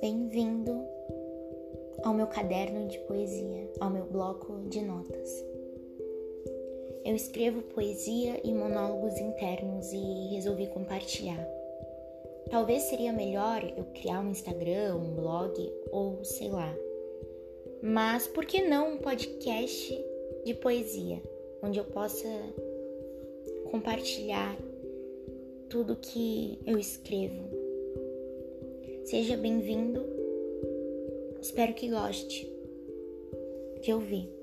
Bem-vindo ao meu caderno de poesia, ao meu bloco de notas. Eu escrevo poesia e monólogos internos e resolvi compartilhar. Talvez seria melhor eu criar um Instagram, um blog ou sei lá. Mas por que não um podcast de poesia, onde eu possa compartilhar tudo que eu escrevo. Seja bem-vindo. Espero que goste de ouvir.